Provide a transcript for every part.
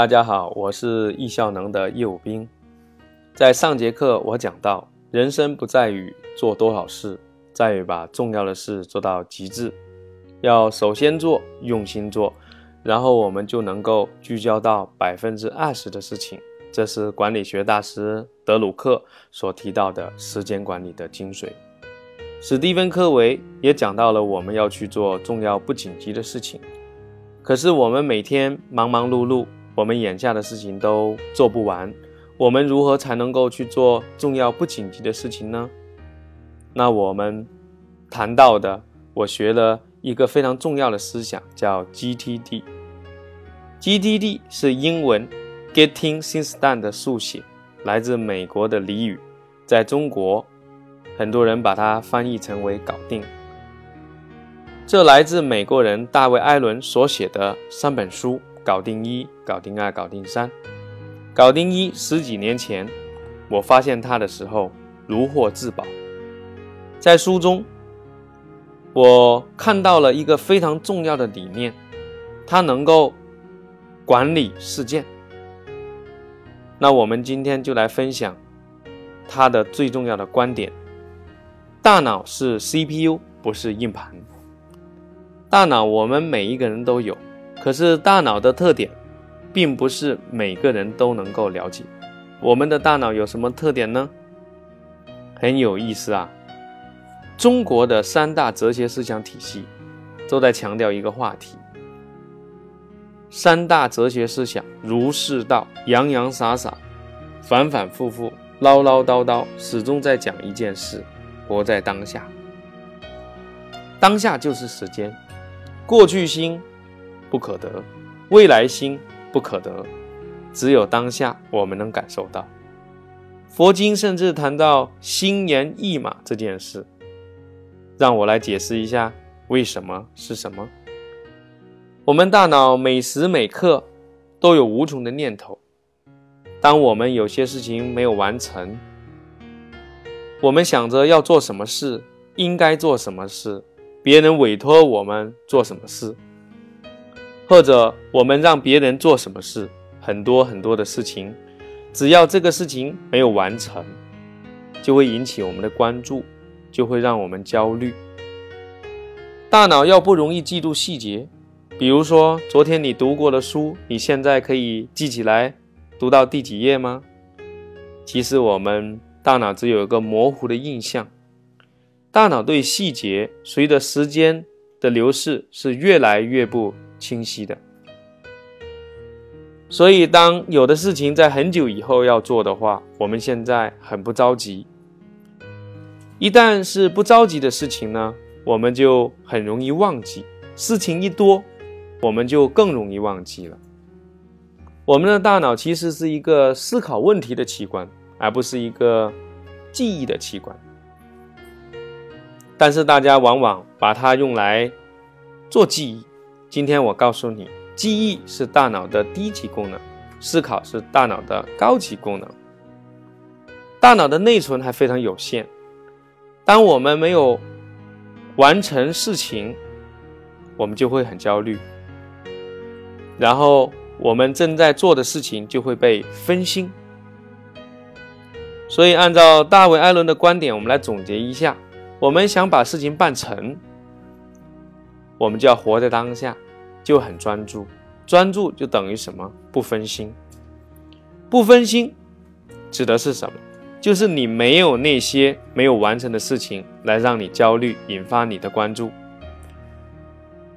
大家好，我是易效能的业务兵。在上节课我讲到，人生不在于做多少事，在于把重要的事做到极致。要首先做，用心做，然后我们就能够聚焦到百分之二十的事情。这是管理学大师德鲁克所提到的时间管理的精髓。史蒂芬·科维也讲到了，我们要去做重要不紧急的事情。可是我们每天忙忙碌碌，我们眼下的事情都做不完，我们如何才能够去做重要不紧急的事情呢？那我们谈到的，我学了一个非常重要的思想，叫 GTD。GTD 是英文 Getting Things Done 的速写，来自美国的俚语，在中国。很多人把它翻译成为“搞定”，这来自美国人大卫·艾伦所写的三本书：《搞定一》《搞定二》《搞定三》。《搞定一》十几年前我发现它的时候如获至宝，在书中我看到了一个非常重要的理念，它能够管理事件。那我们今天就来分享它的最重要的观点。大脑是 CPU，不是硬盘。大脑我们每一个人都有，可是大脑的特点，并不是每个人都能够了解。我们的大脑有什么特点呢？很有意思啊！中国的三大哲学思想体系都在强调一个话题：三大哲学思想，儒释道，洋洋洒洒，反反复复，唠唠叨叨，始终在讲一件事。活在当下，当下就是时间，过去心不可得，未来心不可得，只有当下我们能感受到。佛经甚至谈到心猿意马这件事，让我来解释一下为什么是什么。我们大脑每时每刻都有无穷的念头，当我们有些事情没有完成。我们想着要做什么事，应该做什么事，别人委托我们做什么事，或者我们让别人做什么事，很多很多的事情，只要这个事情没有完成，就会引起我们的关注，就会让我们焦虑。大脑要不容易记住细节，比如说昨天你读过的书，你现在可以记起来读到第几页吗？其实我们。大脑只有一个模糊的印象，大脑对细节随着时间的流逝是越来越不清晰的。所以，当有的事情在很久以后要做的话，我们现在很不着急。一旦是不着急的事情呢，我们就很容易忘记。事情一多，我们就更容易忘记了。我们的大脑其实是一个思考问题的器官。而不是一个记忆的器官，但是大家往往把它用来做记忆。今天我告诉你，记忆是大脑的低级功能，思考是大脑的高级功能。大脑的内存还非常有限，当我们没有完成事情，我们就会很焦虑，然后我们正在做的事情就会被分心。所以，按照大卫·艾伦的观点，我们来总结一下：我们想把事情办成，我们就要活在当下，就很专注。专注就等于什么？不分心。不分心指的是什么？就是你没有那些没有完成的事情来让你焦虑，引发你的关注。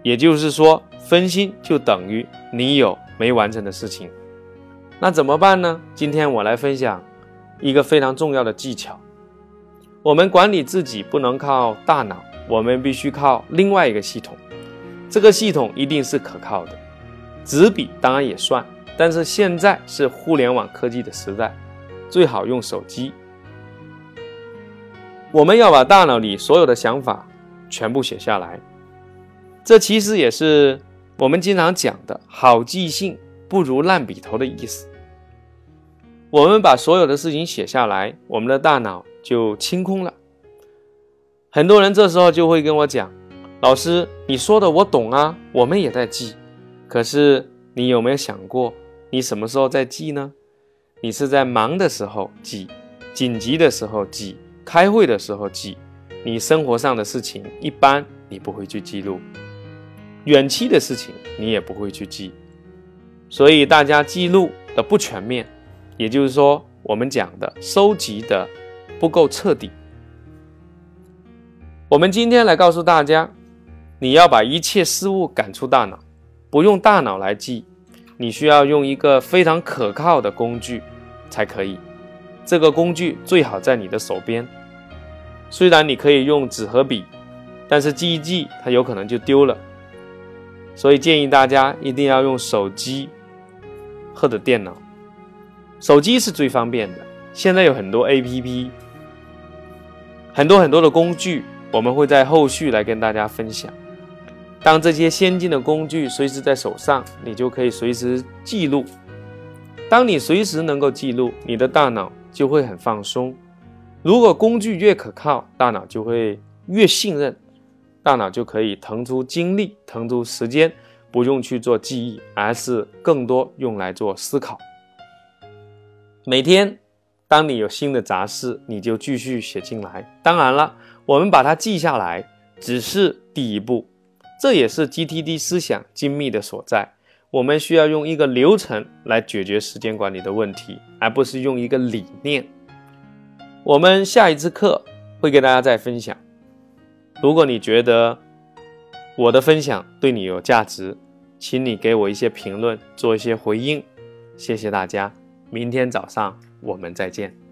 也就是说，分心就等于你有没完成的事情。那怎么办呢？今天我来分享。一个非常重要的技巧，我们管理自己不能靠大脑，我们必须靠另外一个系统。这个系统一定是可靠的，纸笔当然也算，但是现在是互联网科技的时代，最好用手机。我们要把大脑里所有的想法全部写下来，这其实也是我们经常讲的“好记性不如烂笔头”的意思。我们把所有的事情写下来，我们的大脑就清空了。很多人这时候就会跟我讲：“老师，你说的我懂啊，我们也在记。可是你有没有想过，你什么时候在记呢？你是在忙的时候记，紧急的时候记，开会的时候记。你生活上的事情一般你不会去记录，远期的事情你也不会去记，所以大家记录的不全面，也就是说我们讲的收集的不够彻底。我们今天来告诉大家，你要把一切事物赶出大脑，不用大脑来记，你需要用一个非常可靠的工具才可以。这个工具最好在你的手边。虽然你可以用纸和笔，但是记一记它有可能就丢了，所以建议大家一定要用手机或者电脑。手机是最方便的，现在有很多 APP，很多很多的工具，我们会在后续来跟大家分享。当这些先进的工具随时在手上，你就可以随时记录。当你随时能够记录，你的大脑就会很放松。如果工具越可靠，大脑就会越信任，大脑就可以腾出精力、腾出时间，不用去做记忆，而是更多用来做思考。每天，当你有新的杂事，你就继续写进来。当然了，我们把它记下来只是第一步，这也是 GTD 思想精密的所在。我们需要用一个流程来解决时间管理的问题，而不是用一个理念。我们下一次课会给大家再分享。如果你觉得我的分享对你有价值，请你给我一些评论，做一些回应。谢谢大家，明天早上我们再见。